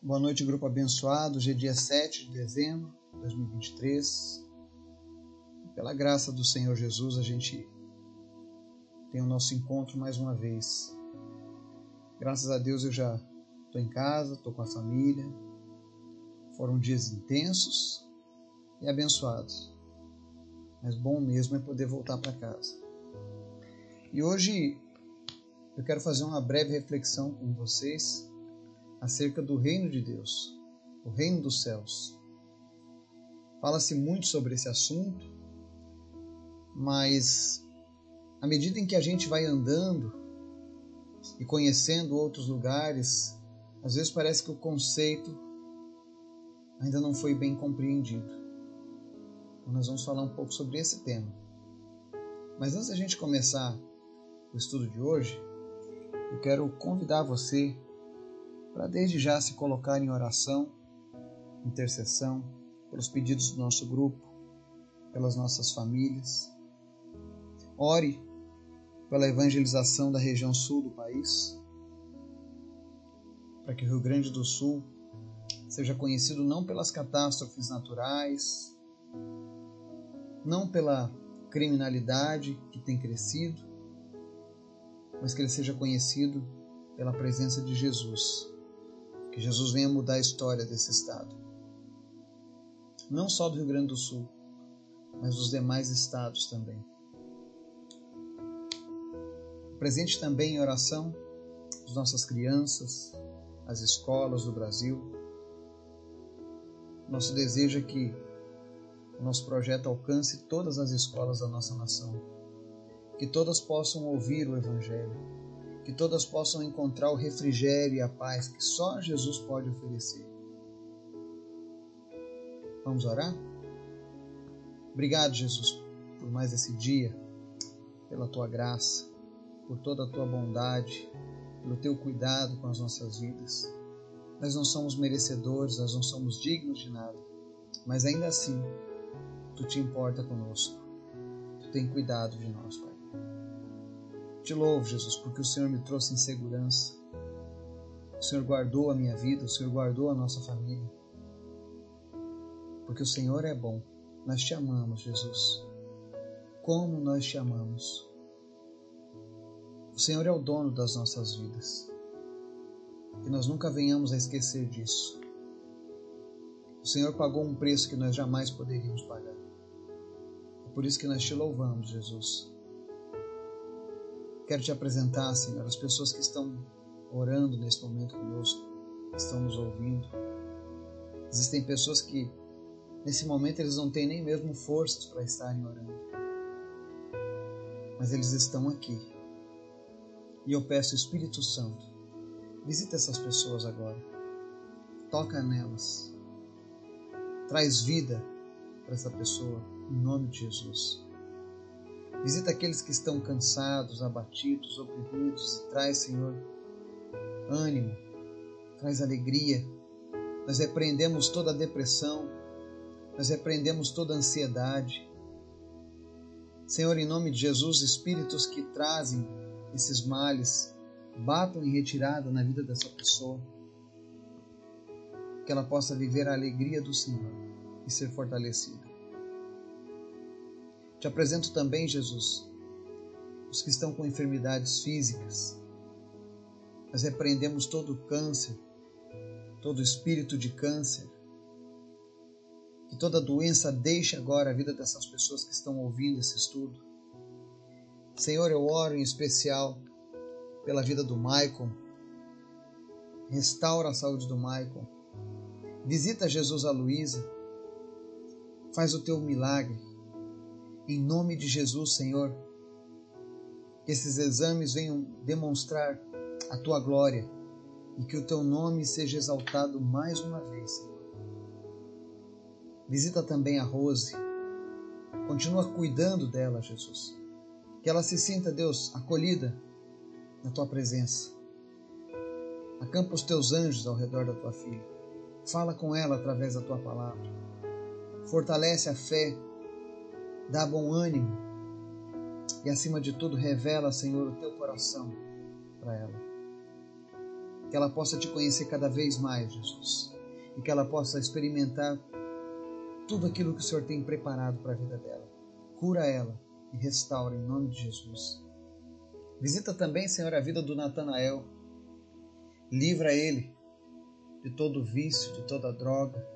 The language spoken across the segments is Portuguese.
Boa noite, grupo abençoado. Hoje é dia 7 de dezembro de 2023. Pela graça do Senhor Jesus, a gente tem o nosso encontro mais uma vez. Graças a Deus eu já estou em casa, estou com a família. Foram dias intensos e abençoados. Mas bom mesmo é poder voltar para casa. E hoje eu quero fazer uma breve reflexão com vocês acerca do reino de Deus, o reino dos céus. Fala-se muito sobre esse assunto, mas à medida em que a gente vai andando e conhecendo outros lugares, às vezes parece que o conceito ainda não foi bem compreendido. Então, nós vamos falar um pouco sobre esse tema. Mas antes da gente começar o estudo de hoje, eu quero convidar você para desde já se colocar em oração, intercessão, pelos pedidos do nosso grupo, pelas nossas famílias. Ore pela evangelização da região sul do país, para que o Rio Grande do Sul seja conhecido não pelas catástrofes naturais, não pela criminalidade que tem crescido, mas que ele seja conhecido pela presença de Jesus que Jesus venha mudar a história desse estado. Não só do Rio Grande do Sul, mas dos demais estados também. Presente também em oração as nossas crianças, as escolas do Brasil. Nosso desejo é que o nosso projeto alcance todas as escolas da nossa nação, que todas possam ouvir o Evangelho, que todas possam encontrar o refrigério e a paz que só Jesus pode oferecer. Vamos orar? Obrigado, Jesus, por mais esse dia, pela tua graça, por toda a tua bondade, pelo teu cuidado com as nossas vidas. Nós não somos merecedores, nós não somos dignos de nada, mas ainda assim, tu te importa conosco, tu tem cuidado de nós, Pai. Te louvo, Jesus, porque o Senhor me trouxe em segurança. O Senhor guardou a minha vida, o Senhor guardou a nossa família. Porque o Senhor é bom. Nós te amamos, Jesus. Como nós te amamos. O Senhor é o dono das nossas vidas. Que nós nunca venhamos a esquecer disso. O Senhor pagou um preço que nós jamais poderíamos pagar. É por isso que nós te louvamos, Jesus. Quero te apresentar, Senhor, as pessoas que estão orando nesse momento conosco, que estão nos ouvindo. Existem pessoas que, nesse momento, eles não têm nem mesmo forças para estarem orando. Mas eles estão aqui. E eu peço, Espírito Santo, visita essas pessoas agora. Toca nelas. Traz vida para essa pessoa, em nome de Jesus. Visita aqueles que estão cansados, abatidos, oprimidos. Traz, Senhor, ânimo, traz alegria. Nós repreendemos toda a depressão, nós repreendemos toda a ansiedade. Senhor, em nome de Jesus, espíritos que trazem esses males, batam em retirada na vida dessa pessoa. Que ela possa viver a alegria do Senhor e ser fortalecida. Te apresento também, Jesus, os que estão com enfermidades físicas. Nós repreendemos todo câncer, todo espírito de câncer. Que toda doença deixe agora a vida dessas pessoas que estão ouvindo esse estudo. Senhor, eu oro em especial pela vida do Michael. Restaura a saúde do Michael. Visita Jesus a Luísa. Faz o teu milagre. Em nome de Jesus, Senhor, que esses exames venham demonstrar a tua glória e que o teu nome seja exaltado mais uma vez, Senhor. Visita também a Rose. Continua cuidando dela, Jesus. Que ela se sinta, Deus, acolhida na tua presença. Acampa os teus anjos ao redor da tua filha. Fala com ela através da tua palavra. Fortalece a fé dá bom ânimo e, acima de tudo, revela, Senhor, o teu coração para ela. Que ela possa te conhecer cada vez mais, Jesus. E que ela possa experimentar tudo aquilo que o Senhor tem preparado para a vida dela. Cura ela e restaura em nome de Jesus. Visita também, Senhor, a vida do Natanael. Livra ele de todo vício, de toda droga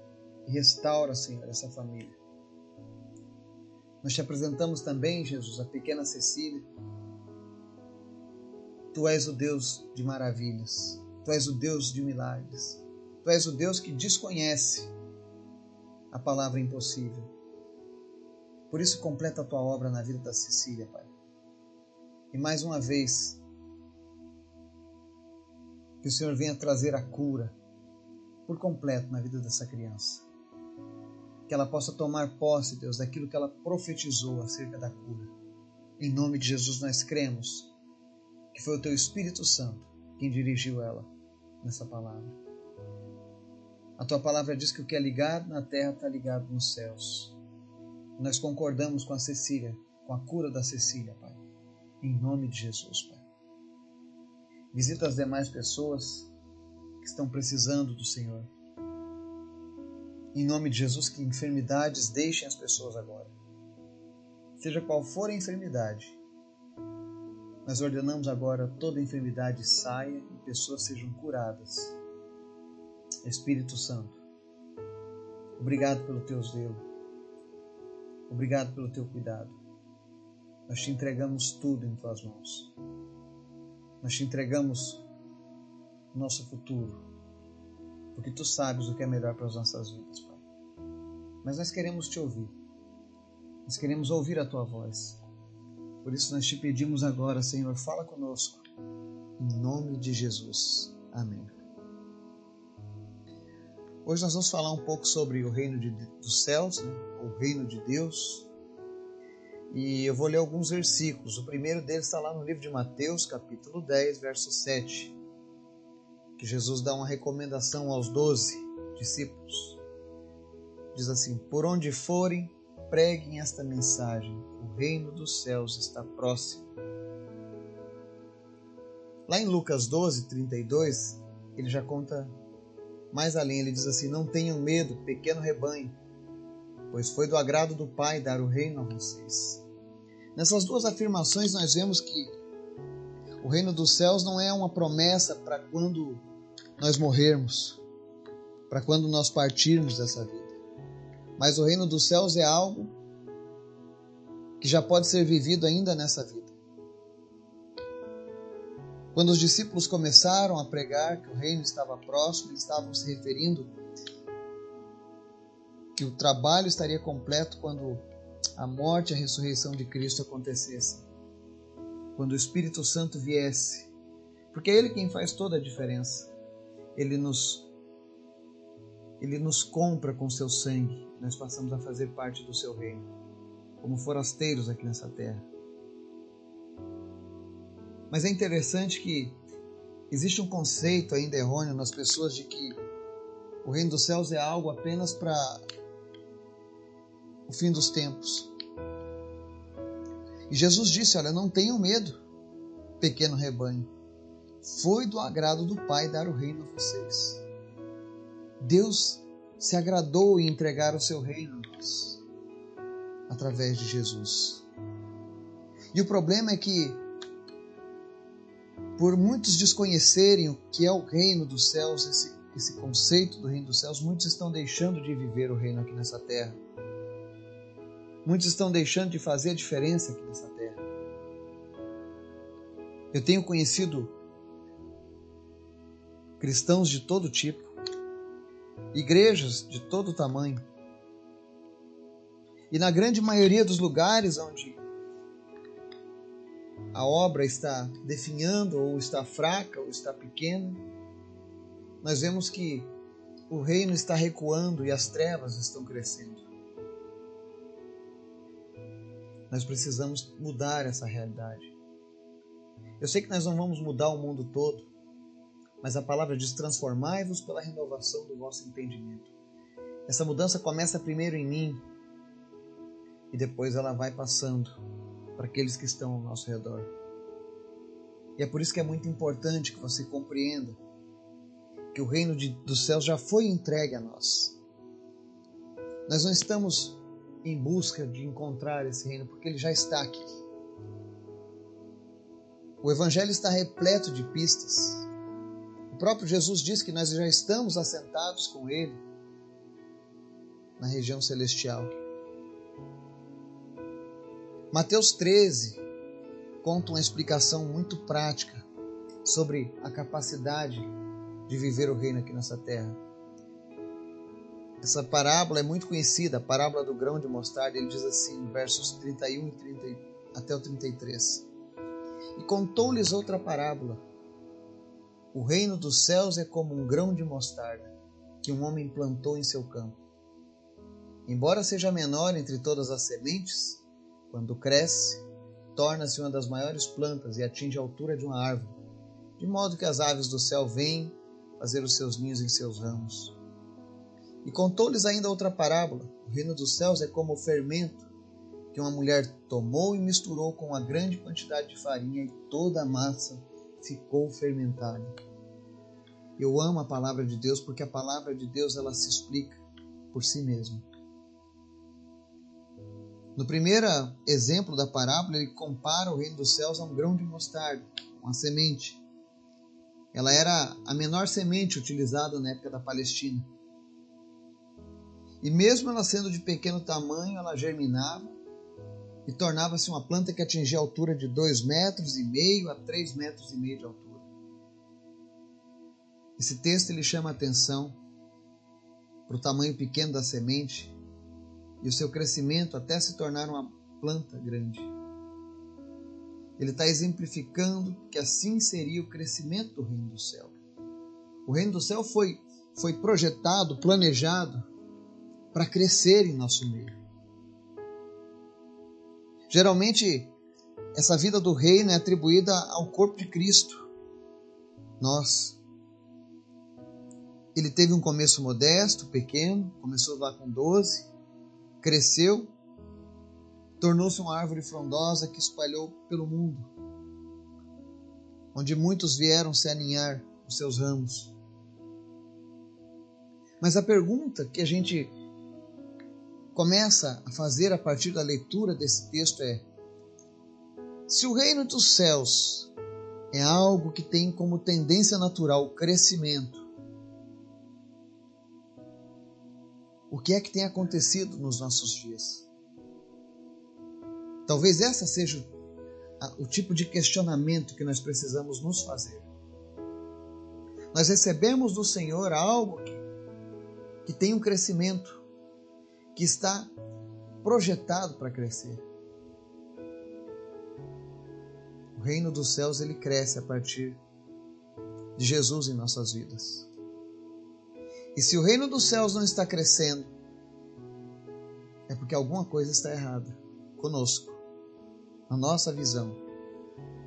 e restaura, Senhor, essa família. Nós te apresentamos também, Jesus, a pequena Cecília. Tu és o Deus de maravilhas. Tu és o Deus de milagres. Tu és o Deus que desconhece a palavra impossível. Por isso, completa a tua obra na vida da Cecília, Pai. E mais uma vez, que o Senhor venha trazer a cura por completo na vida dessa criança. Que ela possa tomar posse, Deus, daquilo que ela profetizou acerca da cura. Em nome de Jesus, nós cremos que foi o Teu Espírito Santo quem dirigiu ela nessa palavra. A Tua palavra diz que o que é ligado na terra está ligado nos céus. Nós concordamos com a Cecília, com a cura da Cecília, Pai. Em nome de Jesus, Pai. Visita as demais pessoas que estão precisando do Senhor. Em nome de Jesus, que enfermidades deixem as pessoas agora. Seja qual for a enfermidade, nós ordenamos agora toda enfermidade saia e pessoas sejam curadas. Espírito Santo, obrigado pelo teu zelo. Obrigado pelo teu cuidado. Nós te entregamos tudo em tuas mãos. Nós te entregamos nosso futuro, porque tu sabes o que é melhor para as nossas vidas, Pai. Mas nós queremos te ouvir. Nós queremos ouvir a tua voz. Por isso nós te pedimos agora, Senhor, fala conosco. Em nome de Jesus. Amém. Hoje nós vamos falar um pouco sobre o reino de, dos céus, né? o reino de Deus. E eu vou ler alguns versículos. O primeiro deles está lá no livro de Mateus, capítulo 10, verso 7, que Jesus dá uma recomendação aos doze discípulos. Diz assim: Por onde forem, preguem esta mensagem: o reino dos céus está próximo. Lá em Lucas 12, 32, ele já conta mais além, ele diz assim: Não tenham medo, pequeno rebanho, pois foi do agrado do Pai dar o reino a vocês. Nessas duas afirmações, nós vemos que o reino dos céus não é uma promessa para quando nós morrermos, para quando nós partirmos dessa vida. Mas o reino dos céus é algo que já pode ser vivido ainda nessa vida. Quando os discípulos começaram a pregar que o reino estava próximo, eles estavam se referindo que o trabalho estaria completo quando a morte e a ressurreição de Cristo acontecessem. Quando o Espírito Santo viesse. Porque é Ele quem faz toda a diferença. Ele nos, ele nos compra com seu sangue. Nós passamos a fazer parte do seu reino, como forasteiros aqui nessa terra. Mas é interessante que existe um conceito ainda errôneo nas pessoas de que o reino dos céus é algo apenas para o fim dos tempos. E Jesus disse: Olha, não tenham medo, pequeno rebanho. Foi do agrado do Pai dar o reino a vocês. Deus se agradou em entregar o seu reino a nós, através de Jesus. E o problema é que por muitos desconhecerem o que é o reino dos céus, esse, esse conceito do reino dos céus, muitos estão deixando de viver o reino aqui nessa terra. Muitos estão deixando de fazer a diferença aqui nessa terra. Eu tenho conhecido cristãos de todo tipo, igrejas de todo tamanho. E na grande maioria dos lugares onde a obra está definhando, ou está fraca, ou está pequena, nós vemos que o reino está recuando e as trevas estão crescendo. Nós precisamos mudar essa realidade. Eu sei que nós não vamos mudar o mundo todo, mas a palavra diz: transformai-vos pela renovação do vosso entendimento. Essa mudança começa primeiro em mim e depois ela vai passando para aqueles que estão ao nosso redor. E é por isso que é muito importante que você compreenda que o reino de, dos céus já foi entregue a nós. Nós não estamos em busca de encontrar esse reino, porque ele já está aqui. O Evangelho está repleto de pistas. O próprio Jesus diz que nós já estamos assentados com Ele na região celestial. Mateus 13 conta uma explicação muito prática sobre a capacidade de viver o reino aqui nessa terra. Essa parábola é muito conhecida, a parábola do grão de mostarda. Ele diz assim, versos 31 e 30, até o 33. E contou-lhes outra parábola. O reino dos céus é como um grão de mostarda que um homem plantou em seu campo. Embora seja menor entre todas as sementes, quando cresce, torna-se uma das maiores plantas e atinge a altura de uma árvore, de modo que as aves do céu vêm fazer os seus ninhos em seus ramos. E contou-lhes ainda outra parábola: o reino dos céus é como o fermento que uma mulher tomou e misturou com uma grande quantidade de farinha e toda a massa ficou fermentada. Eu amo a palavra de Deus porque a palavra de Deus ela se explica por si mesma. No primeiro exemplo da parábola, ele compara o reino dos céus a um grão de mostarda, uma semente. Ela era a menor semente utilizada na época da Palestina. E mesmo ela sendo de pequeno tamanho, ela germinava e tornava-se uma planta que atingia a altura de 2 metros e meio a 3 metros e meio de altura. Esse texto ele chama a atenção para o tamanho pequeno da semente e o seu crescimento até se tornar uma planta grande. Ele está exemplificando que assim seria o crescimento do reino do céu. O reino do céu foi, foi projetado, planejado para crescer em nosso meio. Geralmente, essa vida do reino é atribuída ao corpo de Cristo, nós. Ele teve um começo modesto, pequeno, começou lá com 12, cresceu, tornou-se uma árvore frondosa que espalhou pelo mundo, onde muitos vieram se aninhar os seus ramos. Mas a pergunta que a gente começa a fazer a partir da leitura desse texto é: se o reino dos céus é algo que tem como tendência natural o crescimento, o que é que tem acontecido nos nossos dias? Talvez essa seja o tipo de questionamento que nós precisamos nos fazer. Nós recebemos do Senhor algo que tem um crescimento, que está projetado para crescer. O reino dos céus ele cresce a partir de Jesus em nossas vidas. E se o reino dos céus não está crescendo, é porque alguma coisa está errada conosco, na nossa visão,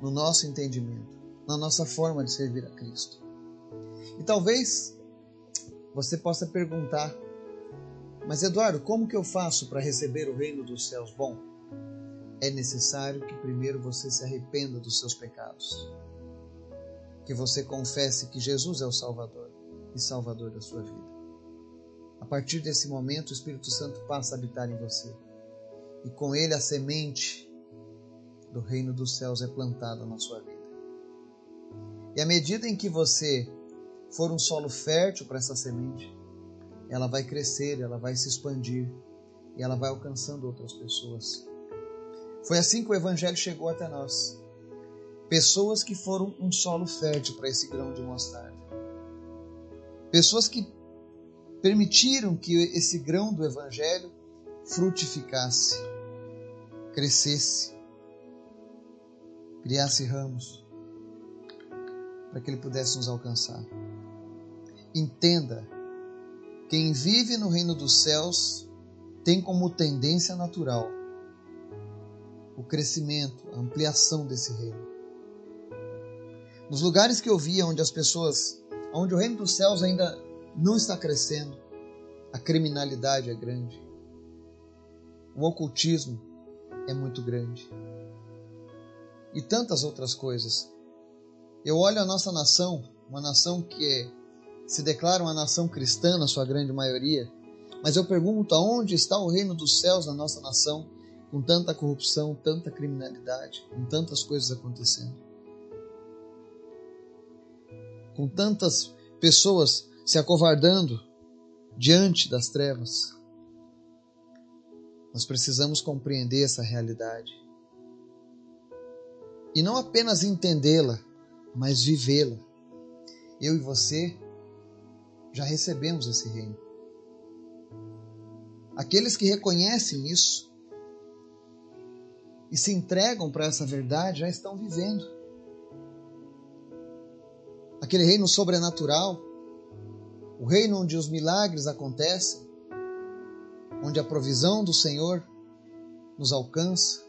no nosso entendimento, na nossa forma de servir a Cristo. E talvez você possa perguntar mas Eduardo, como que eu faço para receber o reino dos céus? Bom, é necessário que primeiro você se arrependa dos seus pecados. Que você confesse que Jesus é o Salvador e Salvador da sua vida. A partir desse momento, o Espírito Santo passa a habitar em você. E com ele a semente do reino dos céus é plantada na sua vida. E à medida em que você for um solo fértil para essa semente, ela vai crescer, ela vai se expandir e ela vai alcançando outras pessoas. Foi assim que o Evangelho chegou até nós. Pessoas que foram um solo fértil para esse grão de mostarda. Pessoas que permitiram que esse grão do Evangelho frutificasse, crescesse, criasse ramos, para que ele pudesse nos alcançar. Entenda quem vive no reino dos céus tem como tendência natural o crescimento, a ampliação desse reino. Nos lugares que eu via onde as pessoas, onde o reino dos céus ainda não está crescendo, a criminalidade é grande, o ocultismo é muito grande e tantas outras coisas. Eu olho a nossa nação, uma nação que é se declara uma nação cristã na sua grande maioria, mas eu pergunto aonde está o reino dos céus na nossa nação, com tanta corrupção, tanta criminalidade, com tantas coisas acontecendo. Com tantas pessoas se acovardando diante das trevas. Nós precisamos compreender essa realidade. E não apenas entendê-la, mas vivê-la. Eu e você já recebemos esse reino. Aqueles que reconhecem isso e se entregam para essa verdade já estão vivendo. Aquele reino sobrenatural, o reino onde os milagres acontecem, onde a provisão do Senhor nos alcança,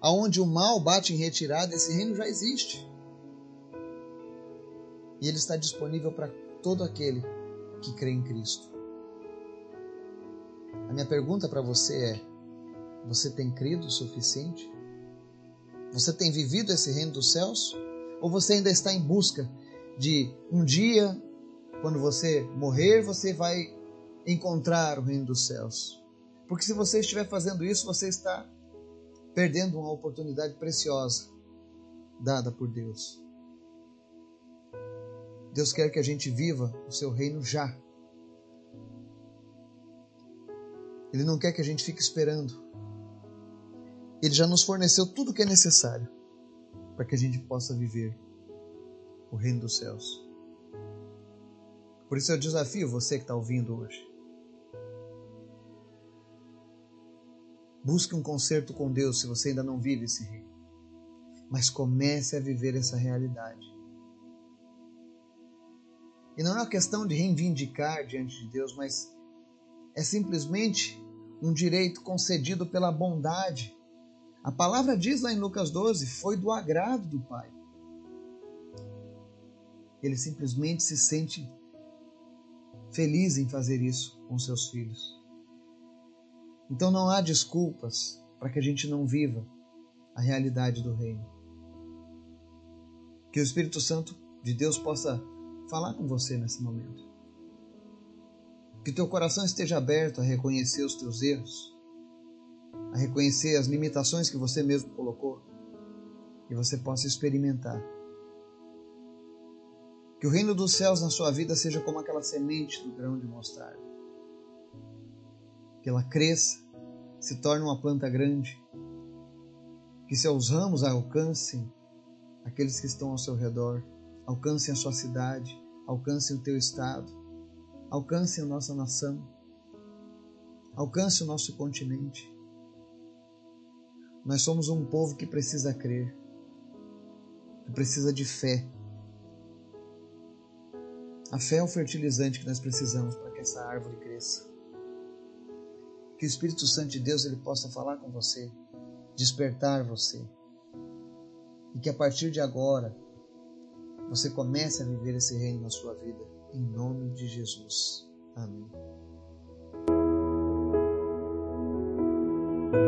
aonde o mal bate em retirada, esse reino já existe. E ele está disponível para todo aquele que crê em Cristo. A minha pergunta para você é: você tem crido o suficiente? Você tem vivido esse reino dos céus? Ou você ainda está em busca de um dia, quando você morrer, você vai encontrar o reino dos céus? Porque se você estiver fazendo isso, você está perdendo uma oportunidade preciosa dada por Deus. Deus quer que a gente viva o seu reino já. Ele não quer que a gente fique esperando. Ele já nos forneceu tudo o que é necessário para que a gente possa viver o reino dos céus. Por isso eu desafio você que está ouvindo hoje. Busque um concerto com Deus se você ainda não vive esse reino. Mas comece a viver essa realidade. E não é uma questão de reivindicar diante de Deus, mas é simplesmente um direito concedido pela bondade. A palavra diz lá em Lucas 12: foi do agrado do Pai. Ele simplesmente se sente feliz em fazer isso com seus filhos. Então não há desculpas para que a gente não viva a realidade do reino. Que o Espírito Santo de Deus possa falar com você nesse momento. Que teu coração esteja aberto a reconhecer os teus erros, a reconhecer as limitações que você mesmo colocou e você possa experimentar. Que o reino dos céus na sua vida seja como aquela semente do grão de mostarda. Que ela cresça, se torne uma planta grande, que seus ramos alcancem aqueles que estão ao seu redor alcancem a sua cidade, alcancem o teu estado, alcancem a nossa nação, alcance o nosso continente. Nós somos um povo que precisa crer, que precisa de fé. A fé é o fertilizante que nós precisamos para que essa árvore cresça. Que o Espírito Santo de Deus ele possa falar com você, despertar você. E que a partir de agora você comece a viver esse reino na sua vida. Em nome de Jesus. Amém.